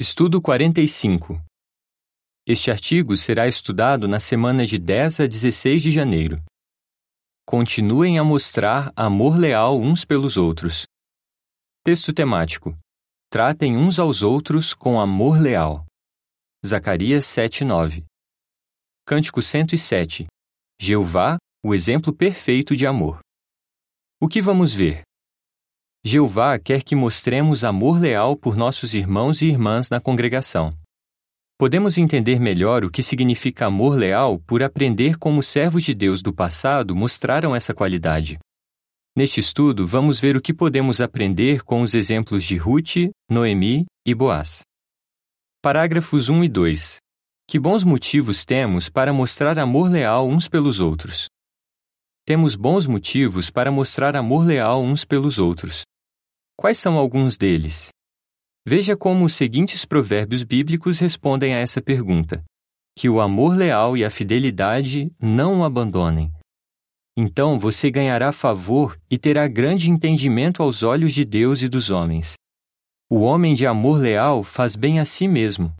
Estudo 45. Este artigo será estudado na semana de 10 a 16 de janeiro. Continuem a mostrar amor leal uns pelos outros. Texto temático: Tratem uns aos outros com amor leal. Zacarias 7:9. Cântico 107. Jeová, o exemplo perfeito de amor. O que vamos ver? Jeová quer que mostremos amor leal por nossos irmãos e irmãs na congregação. Podemos entender melhor o que significa amor leal por aprender como os servos de Deus do passado mostraram essa qualidade. Neste estudo, vamos ver o que podemos aprender com os exemplos de Ruth, Noemi e Boaz. Parágrafos 1 e 2. Que bons motivos temos para mostrar amor leal uns pelos outros. Temos bons motivos para mostrar amor leal uns pelos outros. Quais são alguns deles? Veja como os seguintes provérbios bíblicos respondem a essa pergunta: que o amor leal e a fidelidade não o abandonem. Então você ganhará favor e terá grande entendimento aos olhos de Deus e dos homens. O homem de amor leal faz bem a si mesmo.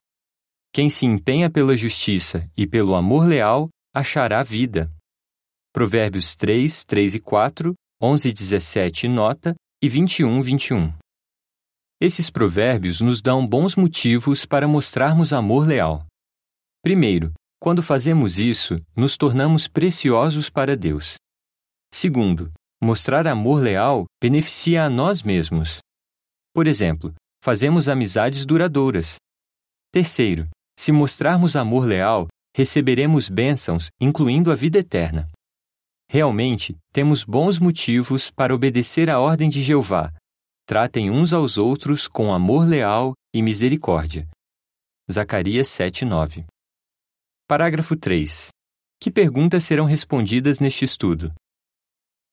Quem se empenha pela justiça e pelo amor leal achará vida. Provérbios 3, 3 e 4, 11 e 17 nota e 21, 21. Esses provérbios nos dão bons motivos para mostrarmos amor leal. Primeiro, quando fazemos isso, nos tornamos preciosos para Deus. Segundo, mostrar amor leal beneficia a nós mesmos. Por exemplo, fazemos amizades duradouras. Terceiro, se mostrarmos amor leal, receberemos bênçãos, incluindo a vida eterna. Realmente, temos bons motivos para obedecer à ordem de Jeová. Tratem uns aos outros com amor leal e misericórdia. Zacarias 7:9. Parágrafo 3. Que perguntas serão respondidas neste estudo?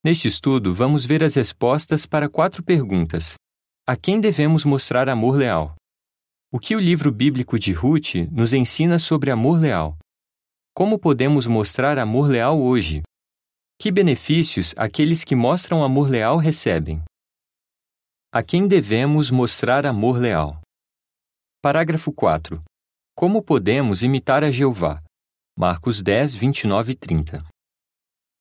Neste estudo, vamos ver as respostas para quatro perguntas. A quem devemos mostrar amor leal? O que o livro bíblico de Ruth nos ensina sobre amor leal? Como podemos mostrar amor leal hoje, que benefícios aqueles que mostram amor leal recebem? A quem devemos mostrar amor leal? Parágrafo 4. Como podemos imitar a Jeová? Marcos 10, 29 e 30.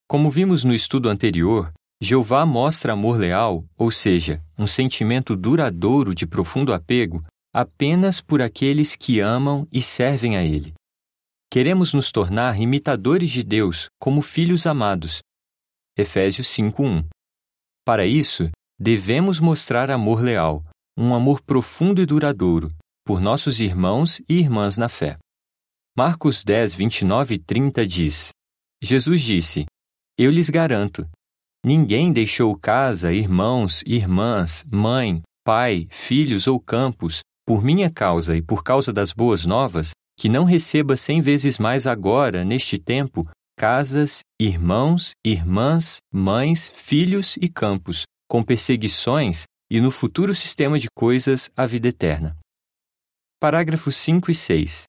Como vimos no estudo anterior, Jeová mostra amor leal, ou seja, um sentimento duradouro de profundo apego, apenas por aqueles que amam e servem a Ele. Queremos nos tornar imitadores de Deus como filhos amados. Efésios 5:1. Para isso, devemos mostrar amor leal, um amor profundo e duradouro, por nossos irmãos e irmãs na fé. Marcos 10, 29 e 30 diz: Jesus disse: Eu lhes garanto, ninguém deixou casa, irmãos, irmãs, mãe, pai, filhos ou campos, por minha causa e por causa das boas novas, que não receba cem vezes mais agora, neste tempo, casas, irmãos, irmãs, mães, filhos e campos, com perseguições e no futuro sistema de coisas a vida eterna. Parágrafos 5 e 6.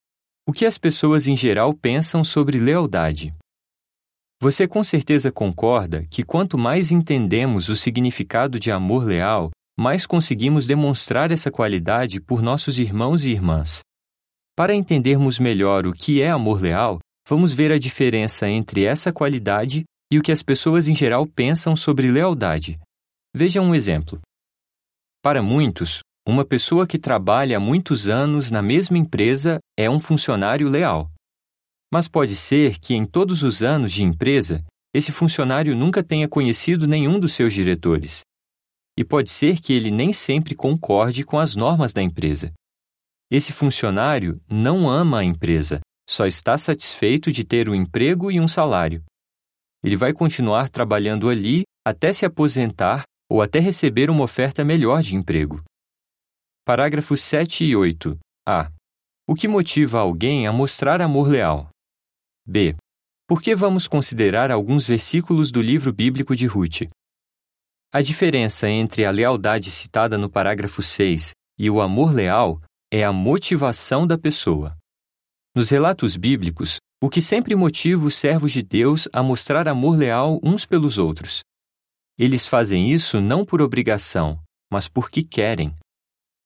O que as pessoas em geral pensam sobre lealdade? Você com certeza concorda que quanto mais entendemos o significado de amor leal, mais conseguimos demonstrar essa qualidade por nossos irmãos e irmãs. Para entendermos melhor o que é amor leal, vamos ver a diferença entre essa qualidade e o que as pessoas em geral pensam sobre lealdade. Veja um exemplo. Para muitos, uma pessoa que trabalha há muitos anos na mesma empresa é um funcionário leal. Mas pode ser que em todos os anos de empresa, esse funcionário nunca tenha conhecido nenhum dos seus diretores. E pode ser que ele nem sempre concorde com as normas da empresa. Esse funcionário não ama a empresa, só está satisfeito de ter um emprego e um salário. Ele vai continuar trabalhando ali até se aposentar ou até receber uma oferta melhor de emprego. Parágrafos 7 e 8. A. O que motiva alguém a mostrar amor leal? B. Por que vamos considerar alguns versículos do livro bíblico de Ruth? A diferença entre a lealdade citada no parágrafo 6 e o amor leal é a motivação da pessoa. Nos relatos bíblicos, o que sempre motiva os servos de Deus a mostrar amor leal uns pelos outros. Eles fazem isso não por obrigação, mas porque querem.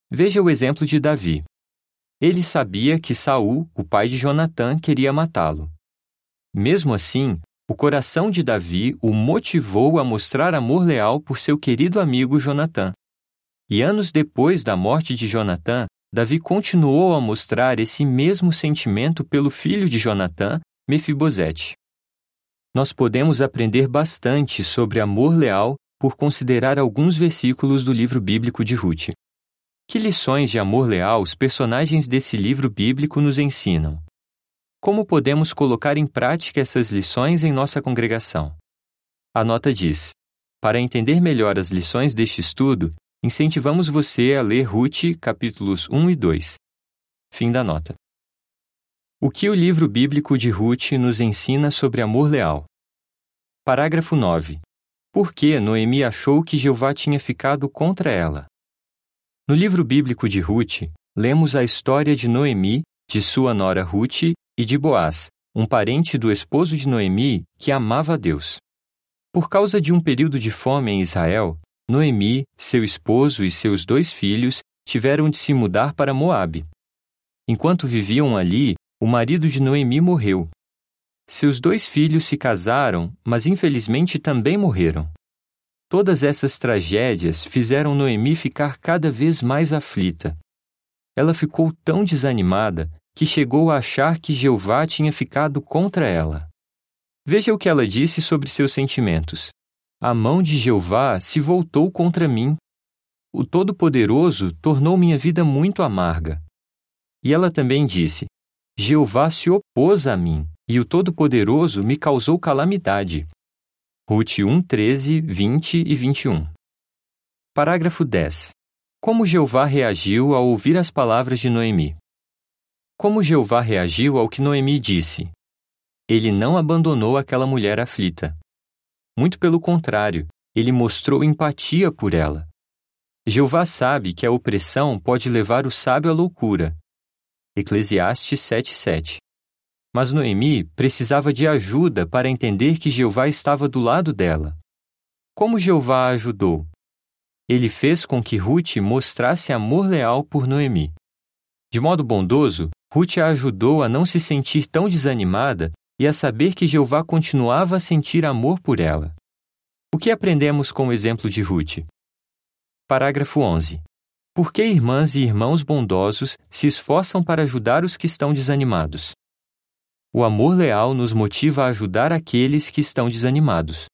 Veja o exemplo de Davi. Ele sabia que Saul, o pai de Jonatã, queria matá-lo. Mesmo assim, o coração de Davi o motivou a mostrar amor leal por seu querido amigo Jonatã. E anos depois da morte de Jonatã, Davi continuou a mostrar esse mesmo sentimento pelo filho de Jonatã, Mefibosete. Nós podemos aprender bastante sobre amor leal por considerar alguns versículos do livro bíblico de Ruth. Que lições de amor leal os personagens desse livro bíblico nos ensinam? Como podemos colocar em prática essas lições em nossa congregação? A nota diz: Para entender melhor as lições deste estudo, incentivamos você a ler Ruth, capítulos 1 e 2. Fim da nota. O que o livro bíblico de Ruth nos ensina sobre amor leal? Parágrafo 9. Por que Noemi achou que Jeová tinha ficado contra ela? No livro bíblico de Ruth, lemos a história de Noemi, de sua nora Ruth e de Boaz, um parente do esposo de Noemi que amava a Deus. Por causa de um período de fome em Israel, Noemi, seu esposo e seus dois filhos tiveram de se mudar para Moabe. Enquanto viviam ali, o marido de Noemi morreu. Seus dois filhos se casaram, mas infelizmente também morreram. Todas essas tragédias fizeram Noemi ficar cada vez mais aflita. Ela ficou tão desanimada que chegou a achar que Jeová tinha ficado contra ela. Veja o que ela disse sobre seus sentimentos. A mão de Jeová se voltou contra mim. O Todo-Poderoso tornou minha vida muito amarga. E ela também disse: Jeová se opôs a mim, e o Todo-Poderoso me causou calamidade. Ruth 1, 13, 20 e 21. Parágrafo 10. Como Jeová reagiu ao ouvir as palavras de Noemi? Como Jeová reagiu ao que Noemi disse? Ele não abandonou aquela mulher aflita. Muito pelo contrário, ele mostrou empatia por ela. Jeová sabe que a opressão pode levar o sábio à loucura. Eclesiastes 7:7. Mas Noemi precisava de ajuda para entender que Jeová estava do lado dela. Como Jeová a ajudou? Ele fez com que Ruth mostrasse amor leal por Noemi. De modo bondoso, Ruth a ajudou a não se sentir tão desanimada e a saber que Jeová continuava a sentir amor por ela. O que aprendemos com o exemplo de Ruth? Parágrafo 11. Por que irmãs e irmãos bondosos se esforçam para ajudar os que estão desanimados? O amor leal nos motiva a ajudar aqueles que estão desanimados.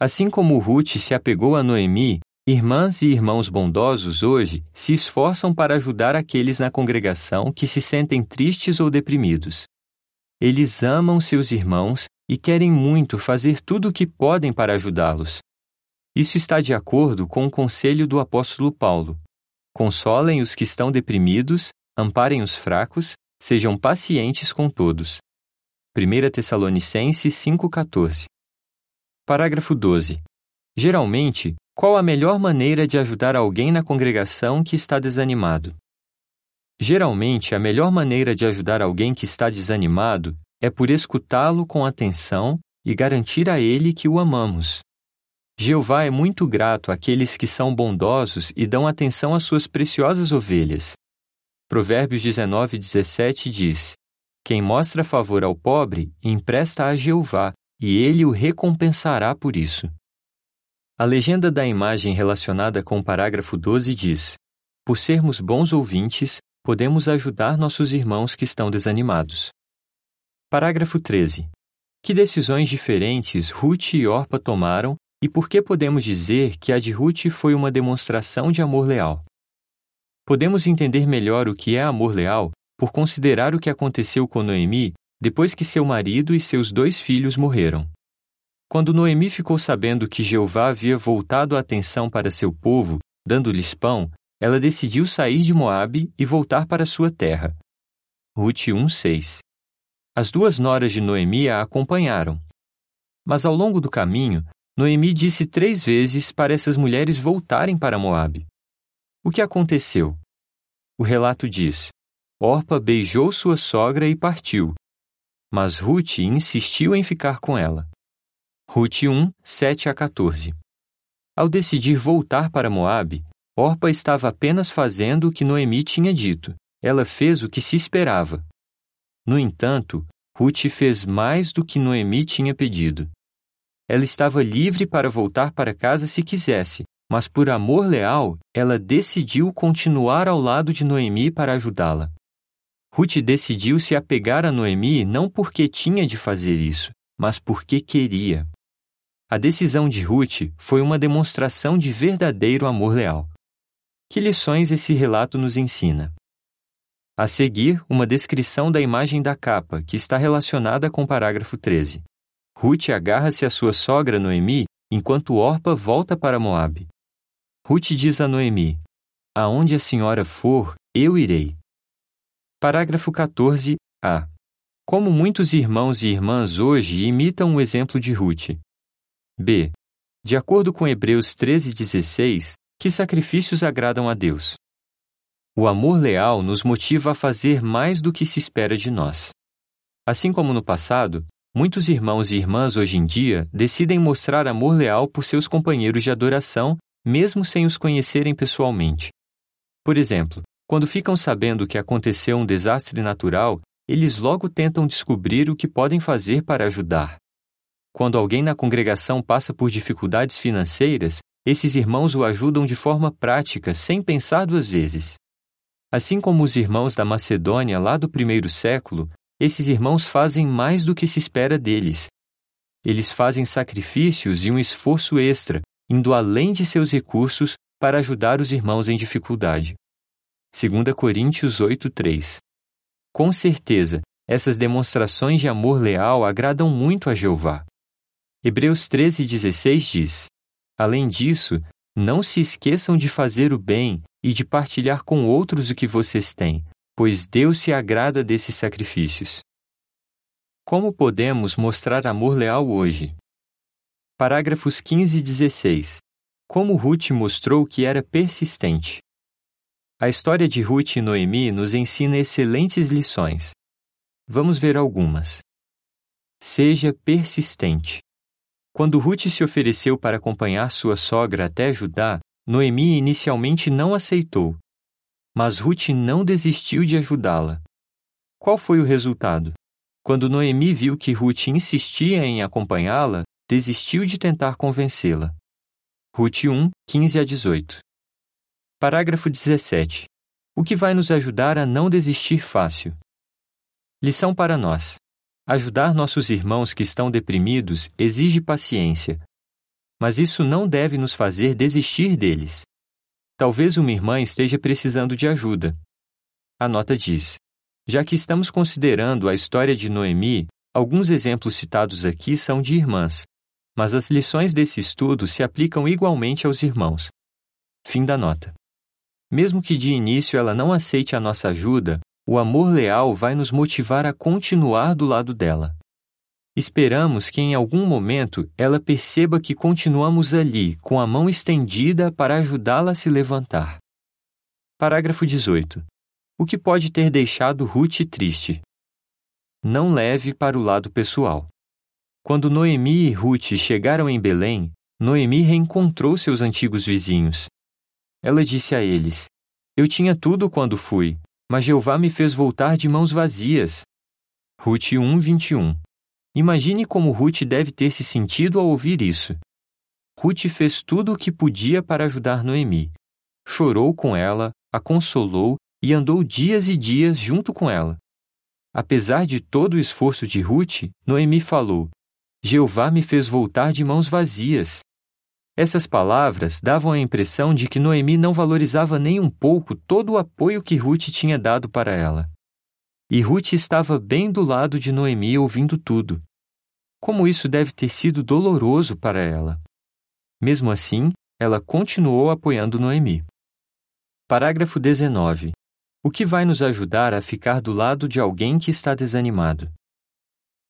Assim como Ruth se apegou a Noemi, irmãs e irmãos bondosos hoje se esforçam para ajudar aqueles na congregação que se sentem tristes ou deprimidos. Eles amam seus irmãos e querem muito fazer tudo o que podem para ajudá-los. Isso está de acordo com o conselho do apóstolo Paulo. Consolem os que estão deprimidos, amparem os fracos, sejam pacientes com todos. 1 Tessalonicenses 5,14 Parágrafo 12. Geralmente, qual a melhor maneira de ajudar alguém na congregação que está desanimado? Geralmente, a melhor maneira de ajudar alguém que está desanimado é por escutá-lo com atenção e garantir a ele que o amamos. Jeová é muito grato àqueles que são bondosos e dão atenção às suas preciosas ovelhas. Provérbios 19, 17 diz: Quem mostra favor ao pobre, empresta a Jeová, e ele o recompensará por isso. A legenda da imagem relacionada com o parágrafo 12 diz: Por sermos bons ouvintes, podemos ajudar nossos irmãos que estão desanimados. Parágrafo 13. Que decisões diferentes Ruth e Orpa tomaram e por que podemos dizer que a de Ruth foi uma demonstração de amor leal? Podemos entender melhor o que é amor leal por considerar o que aconteceu com Noemi depois que seu marido e seus dois filhos morreram. Quando Noemi ficou sabendo que Jeová havia voltado a atenção para seu povo, dando-lhes pão, ela decidiu sair de Moabe e voltar para sua terra. Ruth 1:6. As duas noras de Noemi a acompanharam. Mas ao longo do caminho, Noemi disse três vezes para essas mulheres voltarem para Moabe. O que aconteceu? O relato diz: Orpa beijou sua sogra e partiu. Mas Ruth insistiu em ficar com ela. Ruth 1, 7 a 14. Ao decidir voltar para Moabe, Orpa estava apenas fazendo o que Noemi tinha dito, ela fez o que se esperava. No entanto, Ruth fez mais do que Noemi tinha pedido. Ela estava livre para voltar para casa se quisesse, mas por amor leal, ela decidiu continuar ao lado de Noemi para ajudá-la. Ruth decidiu se apegar a Noemi não porque tinha de fazer isso, mas porque queria. A decisão de Ruth foi uma demonstração de verdadeiro amor leal. Que lições esse relato nos ensina? A seguir, uma descrição da imagem da capa, que está relacionada com o parágrafo 13. Ruth agarra-se à sua sogra Noemi, enquanto Orpa volta para Moabe. Ruth diz a Noemi: Aonde a senhora for, eu irei. Parágrafo 14a. Como muitos irmãos e irmãs hoje imitam o exemplo de Ruth. B. De acordo com Hebreus 13,16, que sacrifícios agradam a Deus? O amor leal nos motiva a fazer mais do que se espera de nós. Assim como no passado, muitos irmãos e irmãs hoje em dia decidem mostrar amor leal por seus companheiros de adoração, mesmo sem os conhecerem pessoalmente. Por exemplo, quando ficam sabendo que aconteceu um desastre natural, eles logo tentam descobrir o que podem fazer para ajudar. Quando alguém na congregação passa por dificuldades financeiras, esses irmãos o ajudam de forma prática, sem pensar duas vezes. Assim como os irmãos da Macedônia lá do primeiro século, esses irmãos fazem mais do que se espera deles. Eles fazem sacrifícios e um esforço extra, indo além de seus recursos para ajudar os irmãos em dificuldade. 2 Coríntios 8:3. Com certeza, essas demonstrações de amor leal agradam muito a Jeová. Hebreus 13,16 diz: Além disso, não se esqueçam de fazer o bem e de partilhar com outros o que vocês têm, pois Deus se agrada desses sacrifícios. Como podemos mostrar amor leal hoje? Parágrafos 15 e 16. Como Ruth mostrou que era persistente. A história de Ruth e Noemi nos ensina excelentes lições. Vamos ver algumas. Seja persistente. Quando Ruth se ofereceu para acompanhar sua sogra até Judá, Noemi inicialmente não aceitou. Mas Ruth não desistiu de ajudá-la. Qual foi o resultado? Quando Noemi viu que Ruth insistia em acompanhá-la, desistiu de tentar convencê-la. Ruth 1, 15 a 18. Parágrafo 17. O que vai nos ajudar a não desistir fácil? Lição para nós. Ajudar nossos irmãos que estão deprimidos exige paciência. Mas isso não deve nos fazer desistir deles. Talvez uma irmã esteja precisando de ajuda. A nota diz: Já que estamos considerando a história de Noemi, alguns exemplos citados aqui são de irmãs, mas as lições desse estudo se aplicam igualmente aos irmãos. Fim da nota. Mesmo que de início ela não aceite a nossa ajuda, o amor leal vai nos motivar a continuar do lado dela. Esperamos que em algum momento ela perceba que continuamos ali, com a mão estendida para ajudá-la a se levantar. Parágrafo 18. O que pode ter deixado Ruth triste? Não leve para o lado pessoal. Quando Noemi e Ruth chegaram em Belém, Noemi reencontrou seus antigos vizinhos. Ela disse a eles: Eu tinha tudo quando fui, mas Jeová me fez voltar de mãos vazias. Ruth 1, 21. Imagine como Ruth deve ter se sentido ao ouvir isso. Ruth fez tudo o que podia para ajudar Noemi. Chorou com ela, a consolou e andou dias e dias junto com ela. Apesar de todo o esforço de Ruth, Noemi falou: Jeová me fez voltar de mãos vazias. Essas palavras davam a impressão de que Noemi não valorizava nem um pouco todo o apoio que Ruth tinha dado para ela. E Ruth estava bem do lado de Noemi ouvindo tudo. Como isso deve ter sido doloroso para ela. Mesmo assim, ela continuou apoiando Noemi. Parágrafo 19. O que vai nos ajudar a ficar do lado de alguém que está desanimado?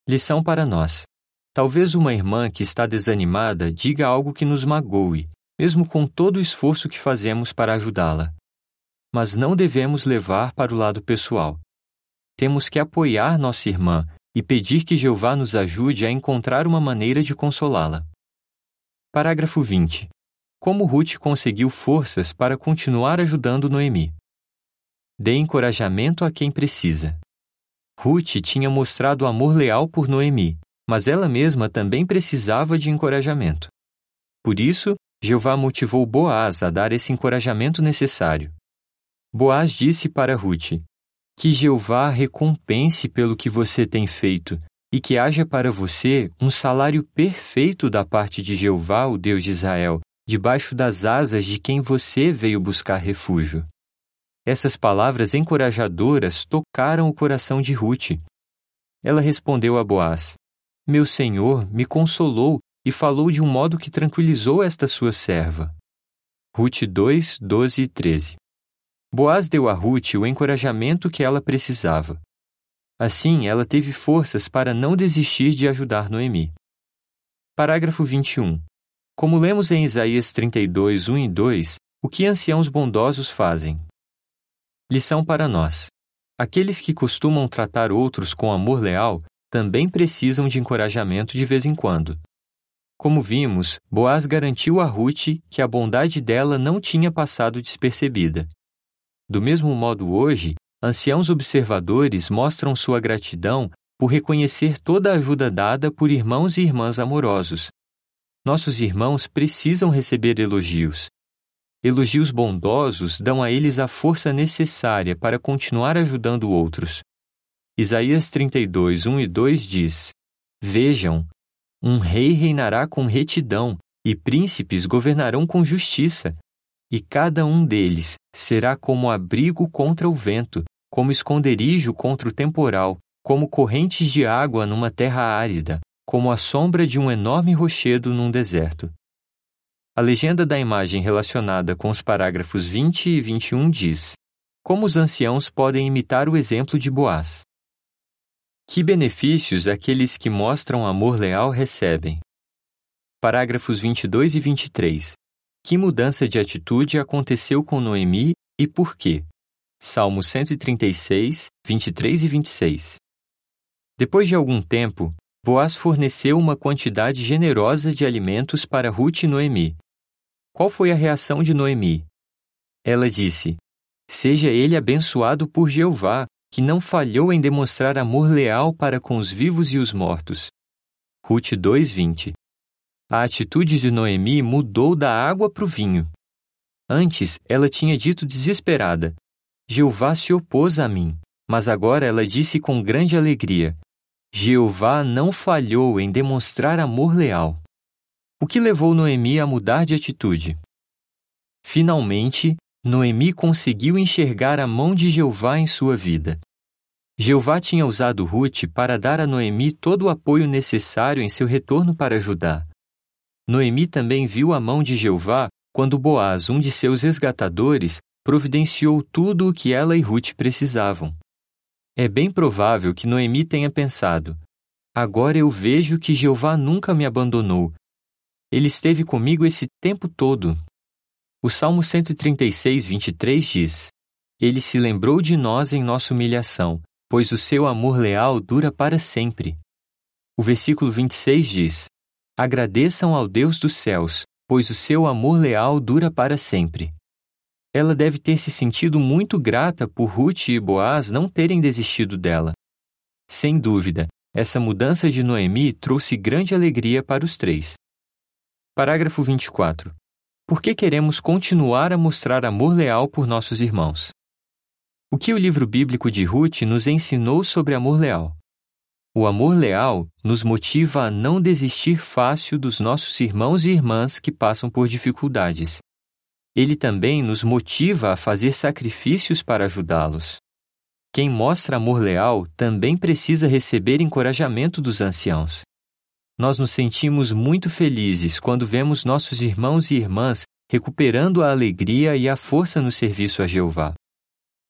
Lição para nós. Talvez uma irmã que está desanimada diga algo que nos magoe, mesmo com todo o esforço que fazemos para ajudá-la. Mas não devemos levar para o lado pessoal. Temos que apoiar nossa irmã e pedir que Jeová nos ajude a encontrar uma maneira de consolá-la. Parágrafo 20. Como Ruth conseguiu forças para continuar ajudando Noemi? dê encorajamento a quem precisa. Ruth tinha mostrado amor leal por Noemi, mas ela mesma também precisava de encorajamento. Por isso, Jeová motivou Boaz a dar esse encorajamento necessário. Boaz disse para Ruth: Que Jeová recompense pelo que você tem feito e que haja para você um salário perfeito da parte de Jeová, o Deus de Israel, debaixo das asas de quem você veio buscar refúgio. Essas palavras encorajadoras tocaram o coração de Ruth. Ela respondeu a Boaz: Meu senhor me consolou e falou de um modo que tranquilizou esta sua serva. Ruth 2, 12 e 13 Boaz deu a Ruth o encorajamento que ela precisava. Assim, ela teve forças para não desistir de ajudar Noemi. Parágrafo 21. Como lemos em Isaías 32, 1 e 2, o que anciãos bondosos fazem? Lição para nós. Aqueles que costumam tratar outros com amor leal também precisam de encorajamento de vez em quando. Como vimos, Boaz garantiu a Ruth que a bondade dela não tinha passado despercebida. Do mesmo modo, hoje, anciãos observadores mostram sua gratidão por reconhecer toda a ajuda dada por irmãos e irmãs amorosos. Nossos irmãos precisam receber elogios. Elogios bondosos dão a eles a força necessária para continuar ajudando outros. Isaías 32, 1 e 2 diz: Vejam, um rei reinará com retidão, e príncipes governarão com justiça e cada um deles será como abrigo contra o vento, como esconderijo contra o temporal, como correntes de água numa terra árida, como a sombra de um enorme rochedo num deserto. A legenda da imagem relacionada com os parágrafos 20 e 21 diz: Como os anciãos podem imitar o exemplo de Boaz? Que benefícios aqueles que mostram amor leal recebem? Parágrafos 22 e 23. Que mudança de atitude aconteceu com Noemi e por quê? Salmo 136, 23 e 26. Depois de algum tempo, Boaz forneceu uma quantidade generosa de alimentos para Ruth e Noemi. Qual foi a reação de Noemi? Ela disse: Seja ele abençoado por Jeová, que não falhou em demonstrar amor leal para com os vivos e os mortos. Ruth 2:20. A atitude de Noemi mudou da água para o vinho. Antes, ela tinha dito desesperada: Jeová se opôs a mim. Mas agora ela disse com grande alegria: Jeová não falhou em demonstrar amor leal. O que levou Noemi a mudar de atitude? Finalmente, Noemi conseguiu enxergar a mão de Jeová em sua vida. Jeová tinha usado Ruth para dar a Noemi todo o apoio necessário em seu retorno para Judá. Noemi também viu a mão de Jeová quando Boaz, um de seus resgatadores, providenciou tudo o que ela e Ruth precisavam. É bem provável que Noemi tenha pensado: Agora eu vejo que Jeová nunca me abandonou. Ele esteve comigo esse tempo todo. O Salmo 136, 23 diz: Ele se lembrou de nós em nossa humilhação, pois o seu amor leal dura para sempre. O versículo 26 diz: Agradeçam ao Deus dos céus, pois o seu amor leal dura para sempre. Ela deve ter se sentido muito grata por Ruth e Boaz não terem desistido dela. Sem dúvida, essa mudança de Noemi trouxe grande alegria para os três. Parágrafo 24. Por que queremos continuar a mostrar amor leal por nossos irmãos? O que o livro bíblico de Ruth nos ensinou sobre amor leal? O amor leal nos motiva a não desistir fácil dos nossos irmãos e irmãs que passam por dificuldades. Ele também nos motiva a fazer sacrifícios para ajudá-los. Quem mostra amor leal também precisa receber encorajamento dos anciãos. Nós nos sentimos muito felizes quando vemos nossos irmãos e irmãs recuperando a alegria e a força no serviço a Jeová.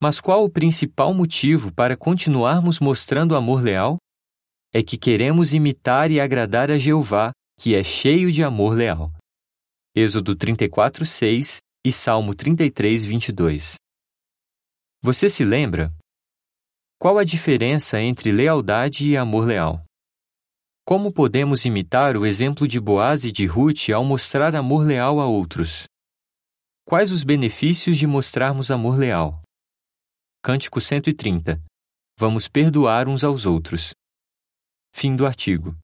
Mas qual o principal motivo para continuarmos mostrando amor leal? é que queremos imitar e agradar a Jeová, que é cheio de amor leal. Êxodo 34, 6 e Salmo 33, 22. Você se lembra? Qual a diferença entre lealdade e amor leal? Como podemos imitar o exemplo de Boaz e de Ruth ao mostrar amor leal a outros? Quais os benefícios de mostrarmos amor leal? Cântico 130. Vamos perdoar uns aos outros. Fim do artigo.